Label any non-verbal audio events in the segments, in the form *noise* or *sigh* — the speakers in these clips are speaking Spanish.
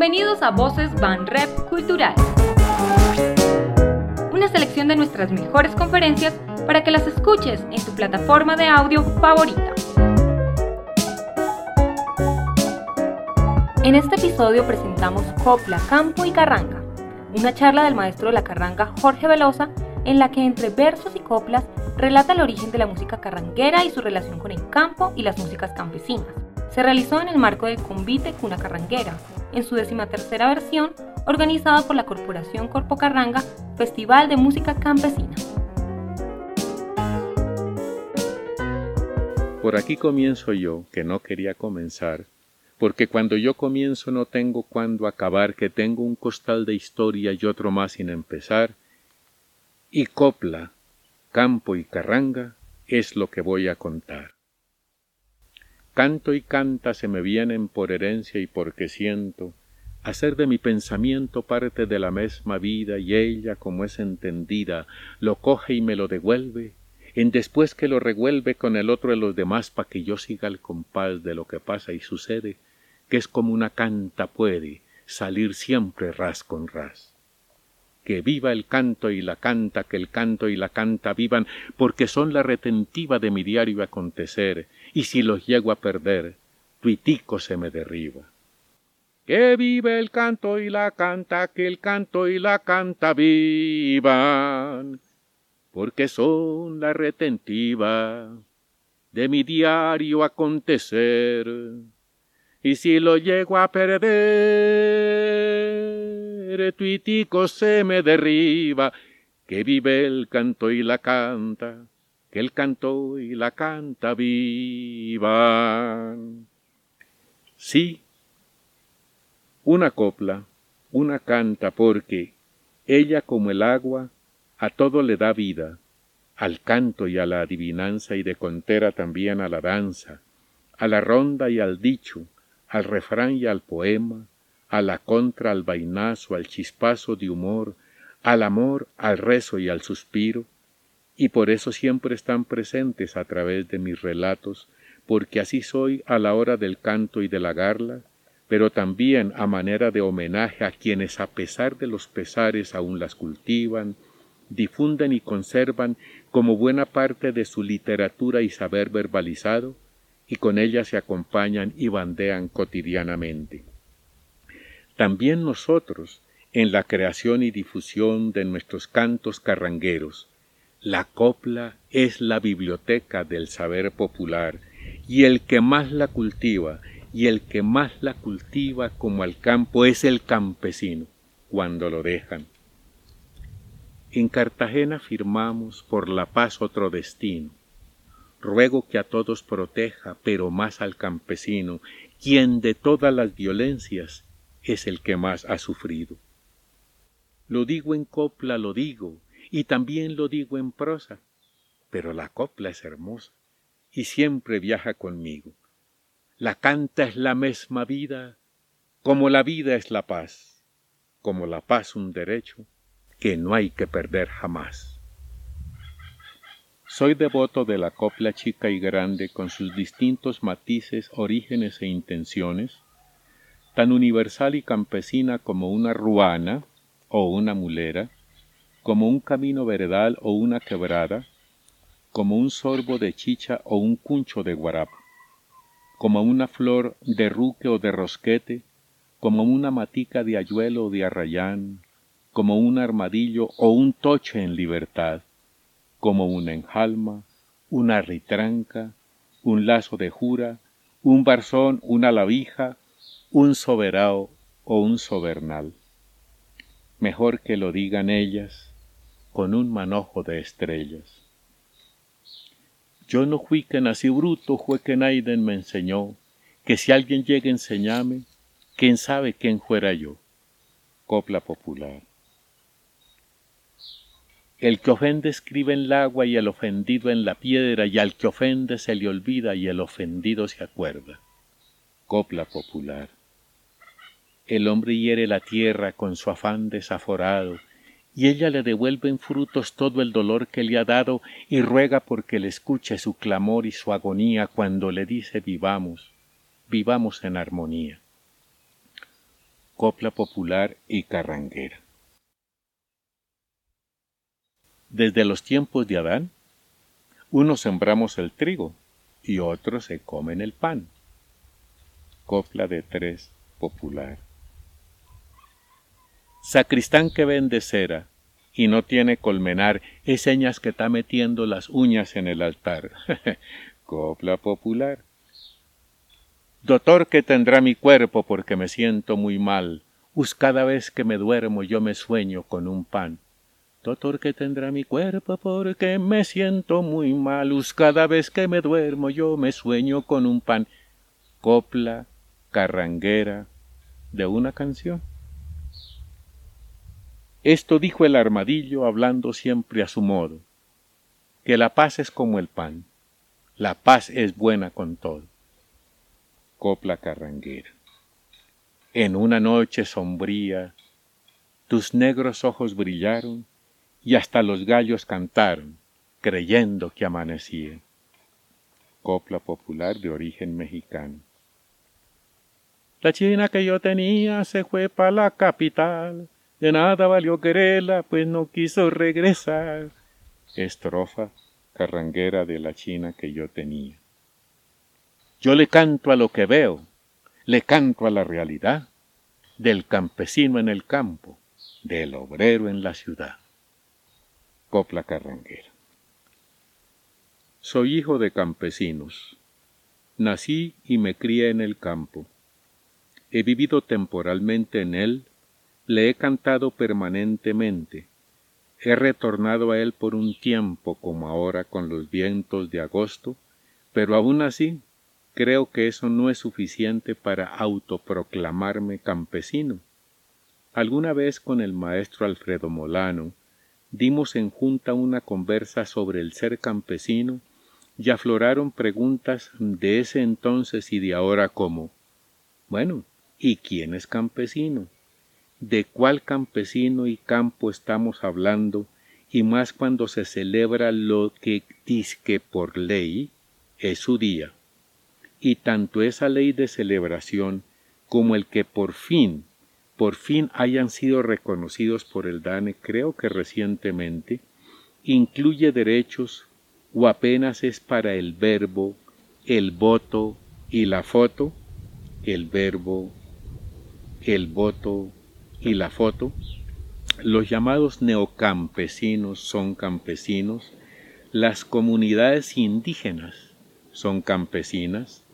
Bienvenidos a Voces Van Rep Cultural. Una selección de nuestras mejores conferencias para que las escuches en tu plataforma de audio favorita. En este episodio presentamos Copla, Campo y Carranga, una charla del maestro de la carranga Jorge Velosa en la que entre versos y coplas relata el origen de la música carranguera y su relación con el campo y las músicas campesinas. Se realizó en el marco del Convite Cuna Carranguera, en su decimatercera versión, organizado por la Corporación Corpo Carranga, Festival de Música Campesina. Por aquí comienzo yo, que no quería comenzar, porque cuando yo comienzo no tengo cuándo acabar, que tengo un costal de historia y otro más sin empezar, y copla, campo y carranga es lo que voy a contar. Canto y canta se me vienen por herencia y porque siento. Hacer de mi pensamiento parte de la misma vida y ella, como es entendida, lo coge y me lo devuelve, en después que lo revuelve con el otro de los demás pa' que yo siga el compás de lo que pasa y sucede, que es como una canta puede salir siempre ras con ras. Que viva el canto y la canta, que el canto y la canta vivan, porque son la retentiva de mi diario acontecer, y si los llego a perder, tuitico se me derriba. Que vive el canto y la canta, que el canto y la canta vivan, porque son la retentiva de mi diario acontecer, y si lo llego a perder, tuitico se me derriba, que vive el canto y la canta, que el canto y la canta vivan. Sí, una copla, una canta, porque ella como el agua a todo le da vida, al canto y a la adivinanza y de contera también a la danza, a la ronda y al dicho, al refrán y al poema, a la contra, al vainazo, al chispazo de humor, al amor, al rezo y al suspiro, y por eso siempre están presentes a través de mis relatos, porque así soy a la hora del canto y de la garla, pero también a manera de homenaje a quienes a pesar de los pesares aún las cultivan, difunden y conservan como buena parte de su literatura y saber verbalizado, y con ella se acompañan y bandean cotidianamente. También nosotros, en la creación y difusión de nuestros cantos carrangueros, la copla es la biblioteca del saber popular, y el que más la cultiva, y el que más la cultiva como al campo es el campesino, cuando lo dejan. En Cartagena firmamos por la paz otro destino. Ruego que a todos proteja, pero más al campesino, quien de todas las violencias es el que más ha sufrido. Lo digo en copla, lo digo, y también lo digo en prosa, pero la copla es hermosa y siempre viaja conmigo. La canta es la misma vida, como la vida es la paz, como la paz un derecho que no hay que perder jamás. Soy devoto de la copla chica y grande con sus distintos matices, orígenes e intenciones, tan universal y campesina como una ruana o una mulera, como un camino veredal o una quebrada, como un sorbo de chicha o un cuncho de guarapa, como una flor de ruque o de rosquete, como una matica de ayuelo o de arrayán, como un armadillo o un toche en libertad, como una enjalma, una ritranca, un lazo de jura, un barzón, una lavija, un soberano o un sobernal. Mejor que lo digan ellas con un manojo de estrellas. Yo no fui que nací bruto, fue que Naiden me enseñó, que si alguien llega a enseñarme, quién sabe quién fuera yo. Copla popular. El que ofende escribe en el agua y el ofendido en la piedra, y al que ofende se le olvida y el ofendido se acuerda. Copla popular. El hombre hiere la tierra con su afán desaforado, y ella le devuelve en frutos todo el dolor que le ha dado y ruega porque le escuche su clamor y su agonía cuando le dice vivamos, vivamos en armonía. copla popular y carranguera. Desde los tiempos de Adán, unos sembramos el trigo y otros se comen el pan. Copla de tres popular. Sacristán que vende cera y no tiene colmenar, es señas que está metiendo las uñas en el altar. *laughs* Copla popular. Doctor que tendrá mi cuerpo porque me siento muy mal, us cada vez que me duermo yo me sueño con un pan. Doctor que tendrá mi cuerpo porque me siento muy mal, us cada vez que me duermo yo me sueño con un pan. Copla carranguera de una canción. Esto dijo el armadillo hablando siempre a su modo, que la paz es como el pan, la paz es buena con todo copla carranguera. En una noche sombría, tus negros ojos brillaron y hasta los gallos cantaron, creyendo que amanecía. Copla popular de origen mexicano. La china que yo tenía se fue para la capital, de nada valió quererla, pues no quiso regresar. Estrofa carranguera de la china que yo tenía. Yo le canto a lo que veo, le canto a la realidad, del campesino en el campo, del obrero en la ciudad. Copla Carranguera. Soy hijo de campesinos. Nací y me crié en el campo. He vivido temporalmente en él, le he cantado permanentemente. He retornado a él por un tiempo como ahora con los vientos de agosto, pero aún así creo que eso no es suficiente para autoproclamarme campesino. Alguna vez con el maestro Alfredo Molano dimos en junta una conversa sobre el ser campesino y afloraron preguntas de ese entonces y de ahora como bueno, ¿y quién es campesino? ¿De cuál campesino y campo estamos hablando? Y más cuando se celebra lo que disque por ley es su día y tanto esa ley de celebración como el que por fin, por fin hayan sido reconocidos por el DANE, creo que recientemente, incluye derechos o apenas es para el verbo, el voto y la foto, el verbo, el voto y la foto. Los llamados neocampesinos son campesinos, las comunidades indígenas son campesinas,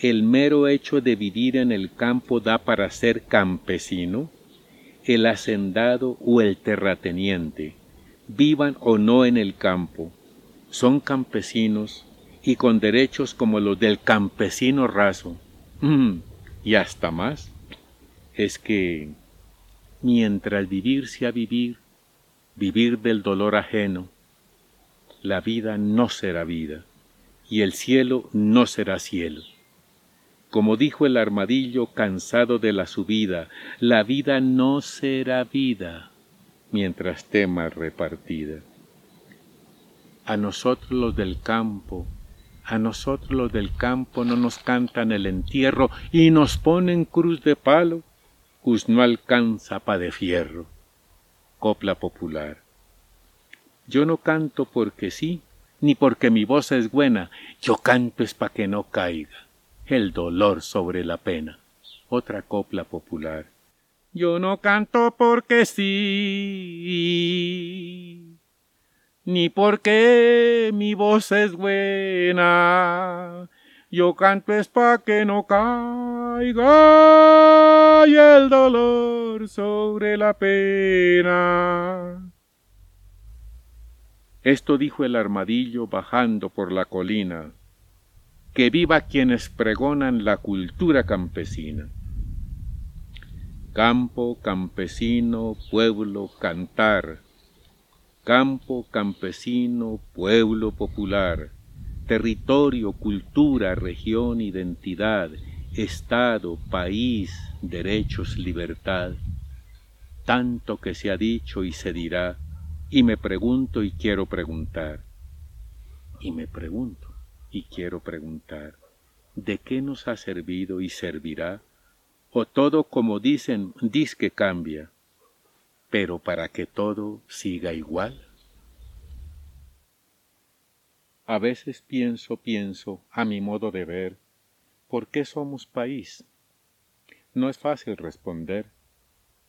el mero hecho de vivir en el campo da para ser campesino, el hacendado o el terrateniente, vivan o no en el campo, son campesinos y con derechos como los del campesino raso, mm, y hasta más, es que mientras vivir sea vivir, vivir del dolor ajeno, la vida no será vida y el cielo no será cielo. Como dijo el armadillo cansado de la subida, la vida no será vida mientras tema repartida. A nosotros los del campo, a nosotros los del campo no nos cantan el entierro y nos ponen cruz de palo, pues no alcanza pa de fierro. Copla popular. Yo no canto porque sí, ni porque mi voz es buena, yo canto es pa que no caiga el dolor sobre la pena. Otra copla popular. Yo no canto porque sí, ni porque mi voz es buena. Yo canto es pa' que no caiga el dolor sobre la pena. Esto dijo el armadillo bajando por la colina que viva quienes pregonan la cultura campesina. Campo, campesino, pueblo, cantar. Campo, campesino, pueblo popular. Territorio, cultura, región, identidad, Estado, país, derechos, libertad. Tanto que se ha dicho y se dirá, y me pregunto y quiero preguntar. Y me pregunto, y quiero preguntar, ¿de qué nos ha servido y servirá o todo como dicen, dis que cambia, pero para que todo siga igual. A veces pienso, pienso, a mi modo de ver, ¿por qué somos país? No es fácil responder,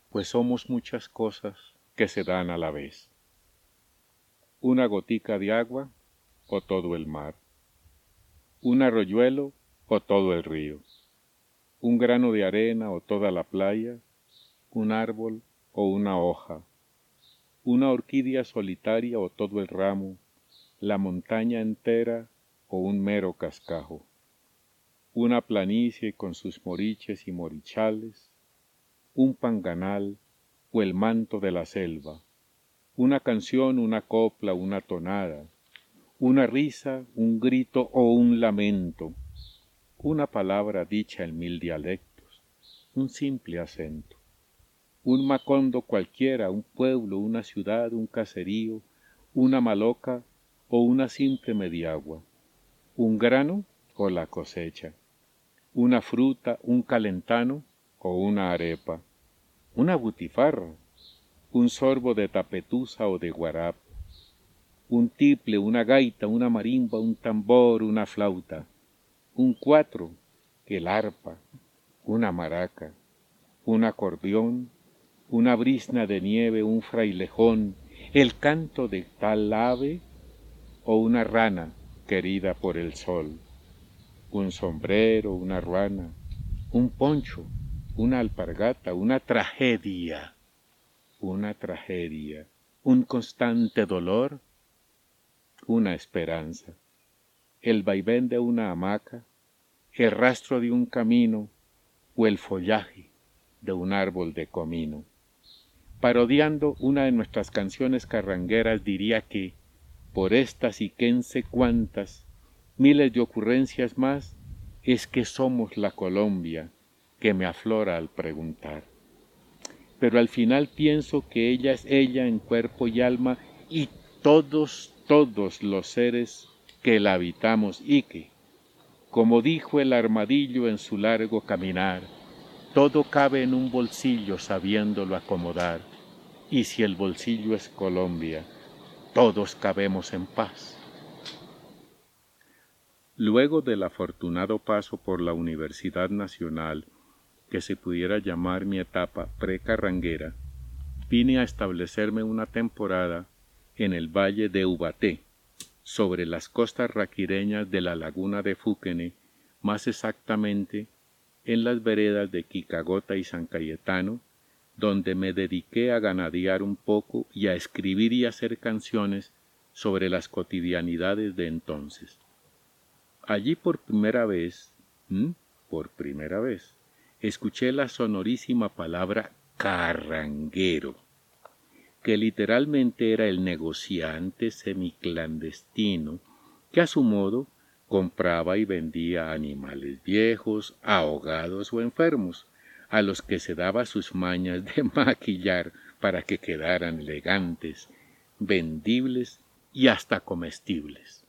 pues somos muchas cosas que se dan a la vez. Una gotica de agua o todo el mar. Un arroyuelo o todo el río un grano de arena o toda la playa, un árbol o una hoja, una orquídea solitaria o todo el ramo, la montaña entera o un mero cascajo, una planicie con sus moriches y morichales, un panganal o el manto de la selva, una canción, una copla, una tonada, una risa, un grito o un lamento, una palabra dicha en mil dialectos, un simple acento, un macondo cualquiera, un pueblo, una ciudad, un caserío, una maloca o una simple mediagua, un grano o la cosecha, una fruta, un calentano o una arepa, una butifarra, un sorbo de tapetusa o de guarap, un tiple, una gaita, una marimba, un tambor, una flauta, un cuatro, el arpa, una maraca, un acordeón, una brisna de nieve, un frailejón, el canto de tal ave o una rana querida por el sol, un sombrero, una ruana, un poncho, una alpargata, una tragedia, una tragedia, un constante dolor, una esperanza el vaivén de una hamaca, el rastro de un camino o el follaje de un árbol de comino. Parodiando una de nuestras canciones carrangueras diría que, por estas y quense cuantas, miles de ocurrencias más, es que somos la Colombia que me aflora al preguntar. Pero al final pienso que ella es ella en cuerpo y alma y todos, todos los seres que la habitamos y que, como dijo el armadillo en su largo caminar, todo cabe en un bolsillo sabiéndolo acomodar, y si el bolsillo es Colombia, todos cabemos en paz. Luego del afortunado paso por la Universidad Nacional, que se pudiera llamar mi etapa precarranguera, vine a establecerme una temporada en el valle de Ubaté, sobre las costas raquireñas de la laguna de Fúquene, más exactamente en las veredas de Quicagota y San Cayetano, donde me dediqué a ganadear un poco y a escribir y hacer canciones sobre las cotidianidades de entonces. Allí por primera vez, por primera vez, escuché la sonorísima palabra carranguero que literalmente era el negociante semiclandestino que a su modo compraba y vendía animales viejos, ahogados o enfermos, a los que se daba sus mañas de *laughs* maquillar para que quedaran elegantes, vendibles y hasta comestibles.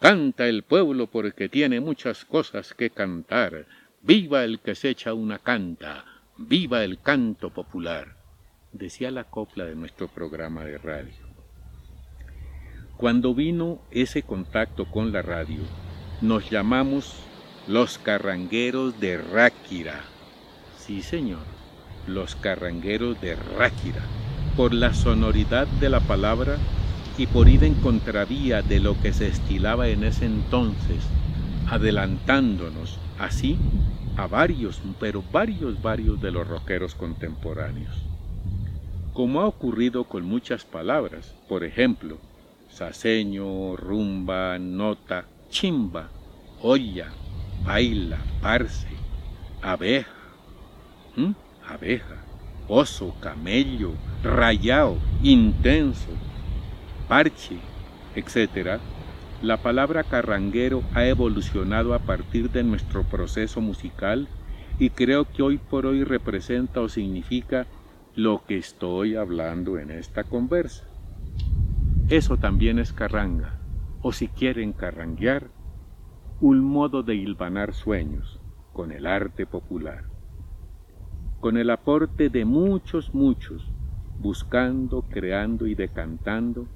Canta el pueblo porque tiene muchas cosas que cantar. Viva el que se echa una canta, viva el canto popular decía la copla de nuestro programa de radio. Cuando vino ese contacto con la radio, nos llamamos los carrangueros de Ráquira. Sí, señor, los carrangueros de Ráquira, por la sonoridad de la palabra y por ir en contravía de lo que se estilaba en ese entonces, adelantándonos así a varios, pero varios, varios de los rockeros contemporáneos. Como ha ocurrido con muchas palabras, por ejemplo, saseño, rumba, nota, chimba, olla, baila, parce, abeja, abeja, oso, camello, rayao, intenso, parche, etc., la palabra carranguero ha evolucionado a partir de nuestro proceso musical y creo que hoy por hoy representa o significa lo que estoy hablando en esta conversa. Eso también es carranga, o si quieren carranguear, un modo de hilvanar sueños con el arte popular. Con el aporte de muchos, muchos, buscando, creando y decantando,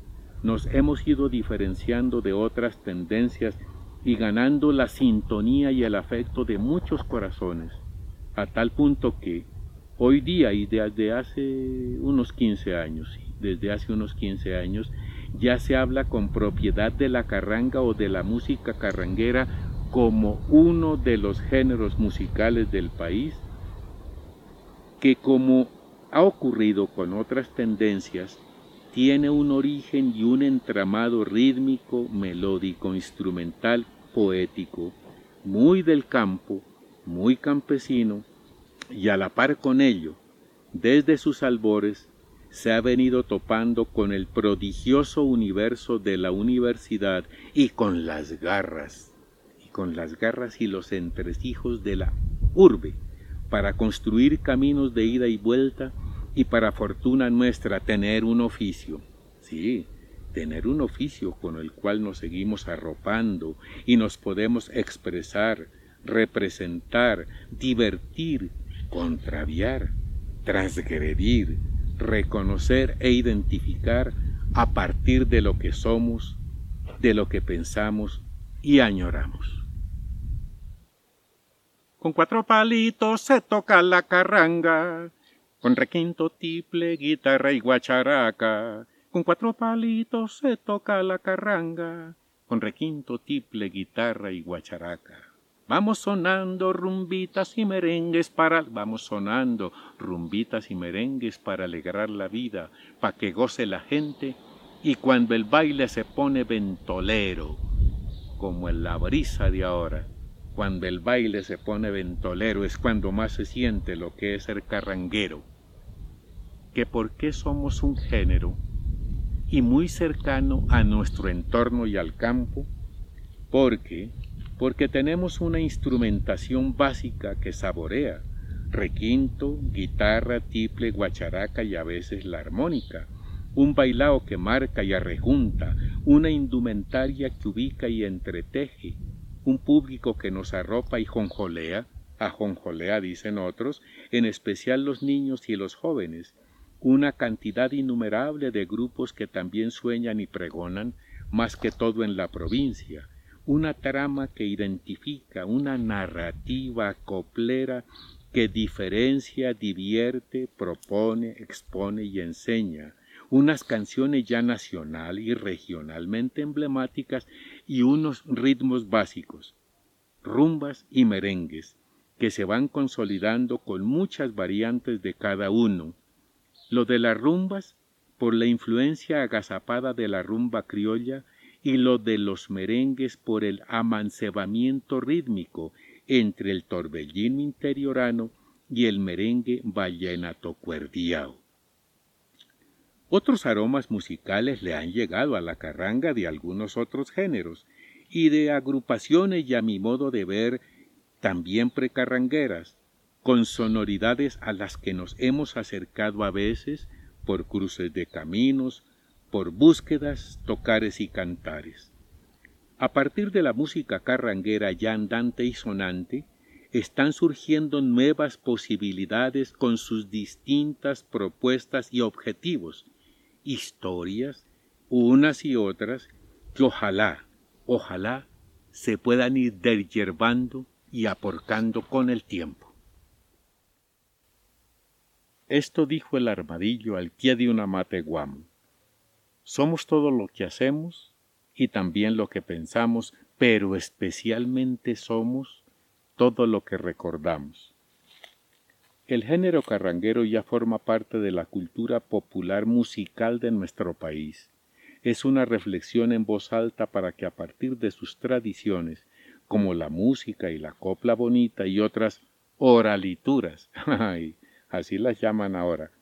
nos hemos ido diferenciando de otras tendencias y ganando la sintonía y el afecto de muchos corazones, a tal punto que hoy día y desde hace unos 15 años, desde hace unos 15 años, ya se habla con propiedad de la carranga o de la música carranguera como uno de los géneros musicales del país, que como ha ocurrido con otras tendencias, tiene un origen y un entramado rítmico, melódico, instrumental, poético, muy del campo, muy campesino, y a la par con ello, desde sus albores, se ha venido topando con el prodigioso universo de la universidad y con las garras, y con las garras y los entresijos de la urbe, para construir caminos de ida y vuelta y para fortuna nuestra tener un oficio. Sí, tener un oficio con el cual nos seguimos arropando y nos podemos expresar, representar, divertir, contraviar, transgredir, reconocer e identificar a partir de lo que somos, de lo que pensamos y añoramos. Con cuatro palitos se toca la carranga, con requinto, tiple, guitarra y guacharaca. Con cuatro palitos se toca la carranga, con requinto, tiple, guitarra y guacharaca. Vamos sonando rumbitas y merengues para vamos sonando rumbitas y merengues para alegrar la vida, pa que goce la gente y cuando el baile se pone ventolero, como en la brisa de ahora, cuando el baile se pone ventolero es cuando más se siente lo que es ser carranguero. Que por qué somos un género y muy cercano a nuestro entorno y al campo, porque porque tenemos una instrumentación básica que saborea, requinto, guitarra, tiple, guacharaca y a veces la armónica, un bailao que marca y arrejunta, una indumentaria que ubica y entreteje, un público que nos arropa y jonjolea, ajonjolea dicen otros, en especial los niños y los jóvenes, una cantidad innumerable de grupos que también sueñan y pregonan, más que todo en la provincia, una trama que identifica, una narrativa coplera que diferencia, divierte, propone, expone y enseña, unas canciones ya nacional y regionalmente emblemáticas y unos ritmos básicos, rumbas y merengues, que se van consolidando con muchas variantes de cada uno. Lo de las rumbas, por la influencia agazapada de la rumba criolla, y lo de los merengues por el amancebamiento rítmico entre el torbellino interiorano y el merengue vallenato cuerdiao. Otros aromas musicales le han llegado a la carranga de algunos otros géneros y de agrupaciones y a mi modo de ver también precarrangueras, con sonoridades a las que nos hemos acercado a veces por cruces de caminos, por búsquedas, tocares y cantares. A partir de la música carranguera ya andante y sonante, están surgiendo nuevas posibilidades con sus distintas propuestas y objetivos, historias, unas y otras, que ojalá, ojalá se puedan ir deryerbando y aporcando con el tiempo. Esto dijo el armadillo al pie de una mate guamo. Somos todo lo que hacemos y también lo que pensamos, pero especialmente somos todo lo que recordamos. El género carranguero ya forma parte de la cultura popular musical de nuestro país. Es una reflexión en voz alta para que a partir de sus tradiciones, como la música y la copla bonita y otras oralituras, *laughs* así las llaman ahora,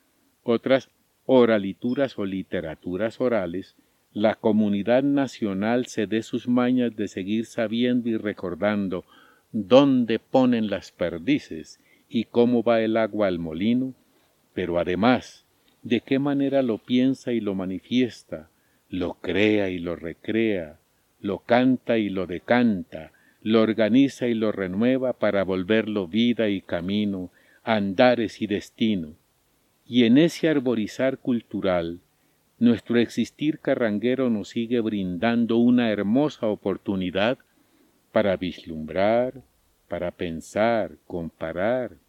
otras oralituras o literaturas orales, la comunidad nacional se dé sus mañas de seguir sabiendo y recordando dónde ponen las perdices y cómo va el agua al molino, pero además de qué manera lo piensa y lo manifiesta, lo crea y lo recrea, lo canta y lo decanta, lo organiza y lo renueva para volverlo vida y camino andares y destino, y en ese arborizar cultural, nuestro existir carranguero nos sigue brindando una hermosa oportunidad para vislumbrar, para pensar, comparar,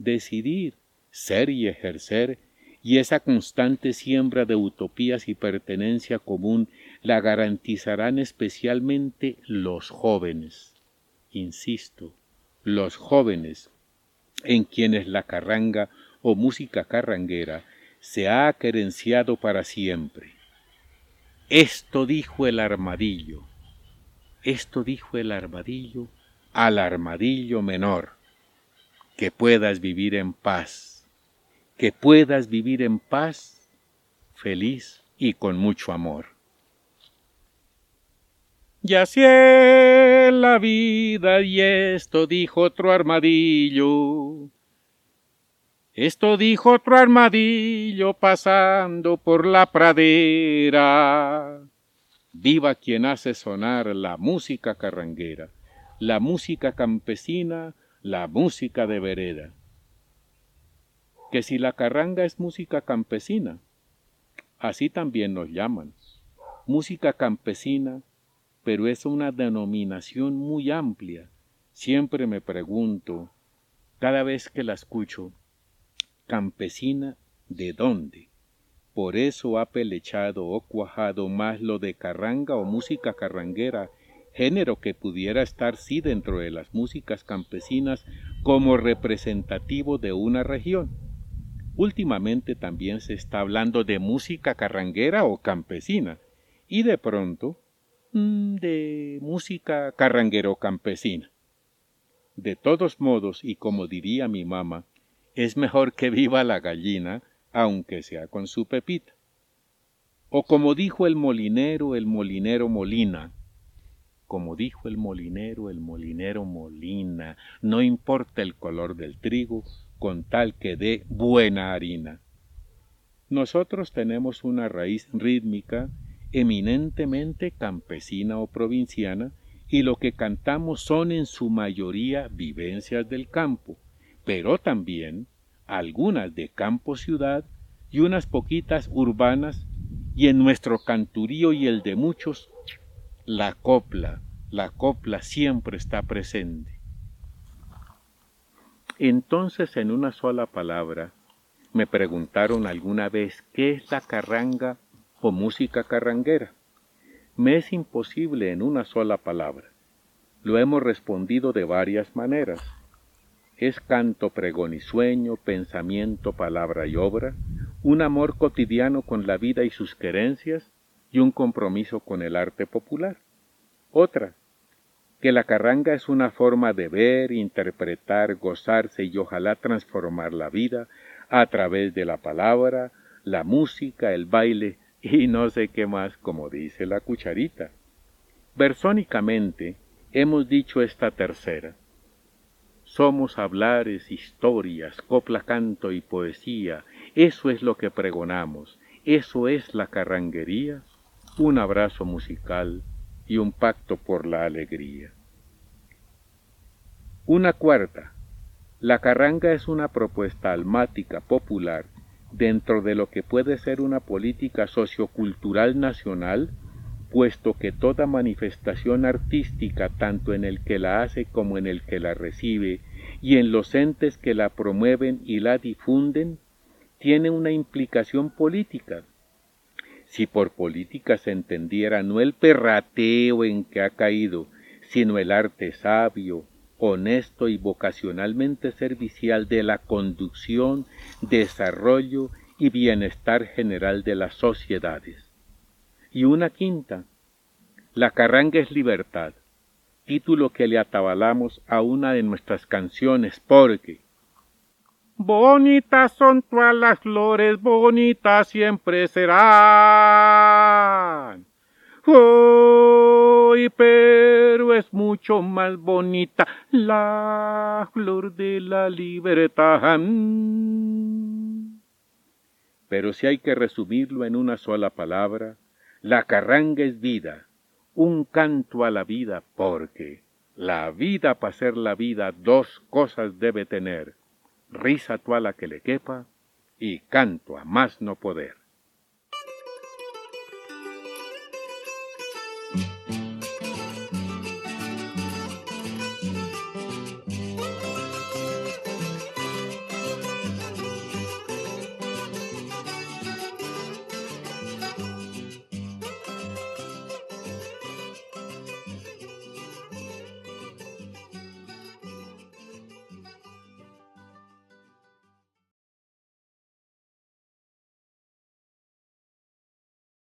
decidir, ser y ejercer, y esa constante siembra de utopías y pertenencia común la garantizarán especialmente los jóvenes. Insisto, los jóvenes en quienes la carranga o música carranguera se ha querenciado para siempre. Esto dijo el armadillo, esto dijo el armadillo al armadillo menor, que puedas vivir en paz, que puedas vivir en paz, feliz y con mucho amor. Ya sé la vida y esto dijo otro armadillo. Esto dijo otro armadillo pasando por la pradera. Viva quien hace sonar la música carranguera, la música campesina, la música de vereda. Que si la carranga es música campesina, así también nos llaman. Música campesina, pero es una denominación muy amplia. Siempre me pregunto, cada vez que la escucho, campesina, ¿de dónde? Por eso ha pelechado o cuajado más lo de carranga o música carranguera, género que pudiera estar sí dentro de las músicas campesinas como representativo de una región. Últimamente también se está hablando de música carranguera o campesina, y de pronto Mm, de música carranguero campesina. De todos modos, y como diría mi mamá, es mejor que viva la gallina, aunque sea con su pepita. O como dijo el molinero, el molinero molina. Como dijo el molinero, el molinero molina. No importa el color del trigo, con tal que dé buena harina. Nosotros tenemos una raíz rítmica eminentemente campesina o provinciana, y lo que cantamos son en su mayoría vivencias del campo, pero también algunas de campo-ciudad y unas poquitas urbanas, y en nuestro canturío y el de muchos, la copla, la copla siempre está presente. Entonces, en una sola palabra, me preguntaron alguna vez qué es la carranga o música carranguera. Me es imposible en una sola palabra. Lo hemos respondido de varias maneras. Es canto, pregón y sueño, pensamiento, palabra y obra, un amor cotidiano con la vida y sus querencias y un compromiso con el arte popular. Otra, que la carranga es una forma de ver, interpretar, gozarse y ojalá transformar la vida a través de la palabra, la música, el baile y no sé qué más como dice la cucharita. Versónicamente hemos dicho esta tercera. Somos hablares, historias, copla, canto y poesía. Eso es lo que pregonamos. Eso es la carranguería. Un abrazo musical y un pacto por la alegría. Una cuarta. La carranga es una propuesta almática popular dentro de lo que puede ser una política sociocultural nacional, puesto que toda manifestación artística, tanto en el que la hace como en el que la recibe, y en los entes que la promueven y la difunden, tiene una implicación política. Si por política se entendiera no el perrateo en que ha caído, sino el arte sabio, honesto y vocacionalmente servicial de la conducción, desarrollo y bienestar general de las sociedades. Y una quinta, La carranga es libertad, título que le atabalamos a una de nuestras canciones porque Bonitas son todas las flores, bonitas siempre serán. ¡Oh! pero es mucho más bonita la flor de la libertad. Pero si hay que resumirlo en una sola palabra, la carranga es vida, un canto a la vida, porque la vida para ser la vida dos cosas debe tener, risa a la que le quepa y canto a más no poder.